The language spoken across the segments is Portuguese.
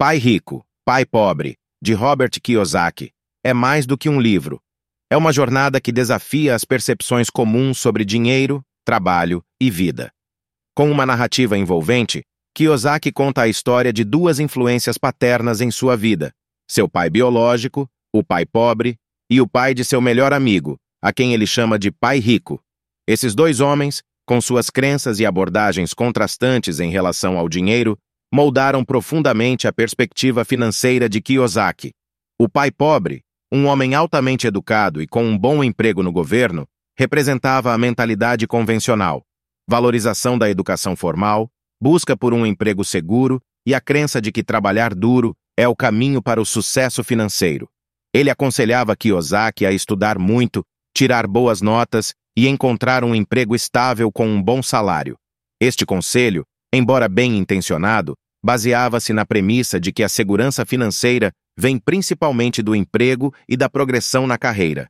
Pai Rico, Pai Pobre, de Robert Kiyosaki, é mais do que um livro. É uma jornada que desafia as percepções comuns sobre dinheiro, trabalho e vida. Com uma narrativa envolvente, Kiyosaki conta a história de duas influências paternas em sua vida: seu pai biológico, o pai pobre, e o pai de seu melhor amigo, a quem ele chama de pai rico. Esses dois homens, com suas crenças e abordagens contrastantes em relação ao dinheiro, moldaram profundamente a perspectiva financeira de Kiyosaki. O pai pobre, um homem altamente educado e com um bom emprego no governo, representava a mentalidade convencional, valorização da educação formal, busca por um emprego seguro e a crença de que trabalhar duro é o caminho para o sucesso financeiro. Ele aconselhava Kiyosaki a estudar muito, tirar boas notas e encontrar um emprego estável com um bom salário. Este conselho, embora bem intencionado, baseava-se na premissa de que a segurança financeira vem principalmente do emprego e da progressão na carreira.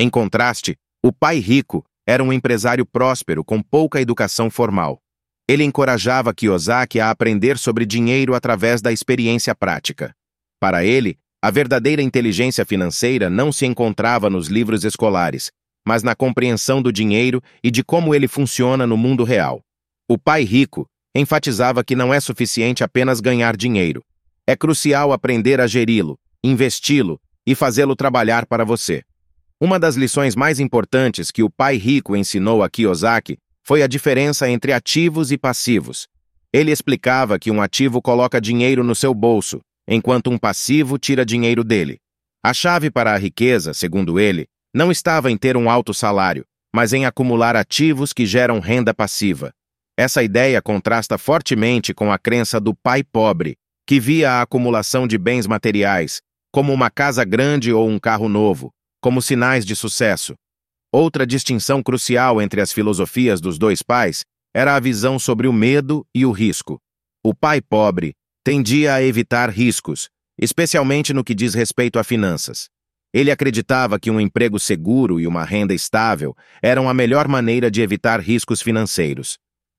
Em contraste, o pai rico era um empresário próspero com pouca educação formal. Ele encorajava Kiyosaki a aprender sobre dinheiro através da experiência prática. Para ele, a verdadeira inteligência financeira não se encontrava nos livros escolares, mas na compreensão do dinheiro e de como ele funciona no mundo real. O pai rico enfatizava que não é suficiente apenas ganhar dinheiro. É crucial aprender a geri-lo, investi-lo e fazê-lo trabalhar para você. Uma das lições mais importantes que o pai rico ensinou a Kiyosaki foi a diferença entre ativos e passivos. Ele explicava que um ativo coloca dinheiro no seu bolso, enquanto um passivo tira dinheiro dele. A chave para a riqueza, segundo ele, não estava em ter um alto salário, mas em acumular ativos que geram renda passiva. Essa ideia contrasta fortemente com a crença do pai pobre, que via a acumulação de bens materiais, como uma casa grande ou um carro novo, como sinais de sucesso. Outra distinção crucial entre as filosofias dos dois pais era a visão sobre o medo e o risco. O pai pobre tendia a evitar riscos, especialmente no que diz respeito a finanças. Ele acreditava que um emprego seguro e uma renda estável eram a melhor maneira de evitar riscos financeiros.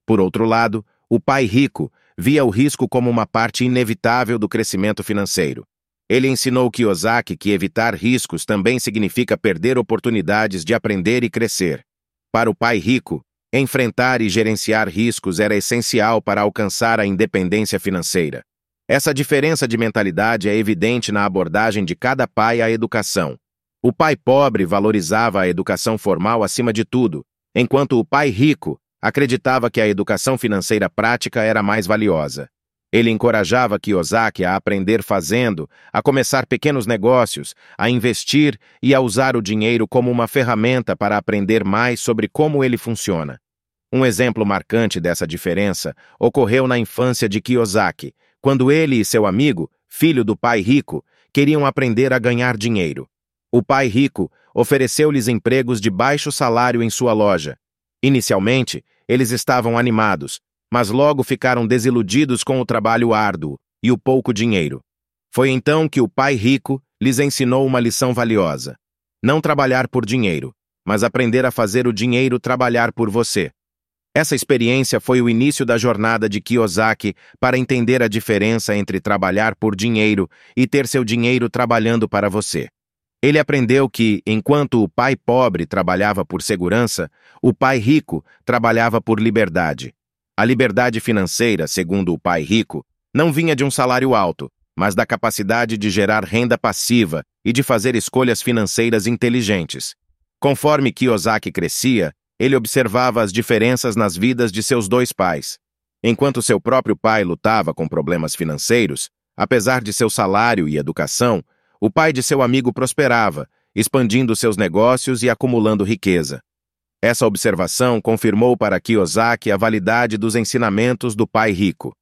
Por outro lado, o pai rico via o risco como uma parte inevitável do crescimento financeiro. Ele ensinou Kiyosaki que evitar riscos também significa perder oportunidades de aprender e crescer. Para o pai rico, enfrentar e gerenciar riscos era essencial para alcançar a independência financeira. Essa diferença de mentalidade é evidente na abordagem de cada pai à educação. O pai pobre valorizava a educação formal acima de tudo, enquanto o pai rico acreditava que a educação financeira prática era mais valiosa. Ele encorajava Kiyosaki a aprender fazendo, a começar pequenos negócios, a investir e a usar o dinheiro como uma ferramenta para aprender mais sobre como ele funciona. Um exemplo marcante dessa diferença ocorreu na infância de Kiyosaki, quando ele e seu amigo, filho do pai rico, queriam aprender a ganhar dinheiro. O pai rico ofereceu-lhes empregos de baixo salário em sua loja. Inicialmente, eles estavam animados, mas logo ficaram desiludidos com o trabalho árduo e o pouco dinheiro. Foi então que o pai rico lhes ensinou uma lição valiosa: não trabalhar por dinheiro, mas aprender a fazer o dinheiro trabalhar por você. Essa experiência foi o início da jornada de Kiyosaki para entender a diferença entre trabalhar por dinheiro e ter seu dinheiro trabalhando para você. Ele aprendeu que, enquanto o pai pobre trabalhava por segurança, o pai rico trabalhava por liberdade. A liberdade financeira, segundo o pai rico, não vinha de um salário alto, mas da capacidade de gerar renda passiva e de fazer escolhas financeiras inteligentes. Conforme Kiyosaki crescia, ele observava as diferenças nas vidas de seus dois pais. Enquanto seu próprio pai lutava com problemas financeiros, apesar de seu salário e educação, o pai de seu amigo prosperava, expandindo seus negócios e acumulando riqueza. Essa observação confirmou para Kiyosaki a validade dos ensinamentos do pai rico.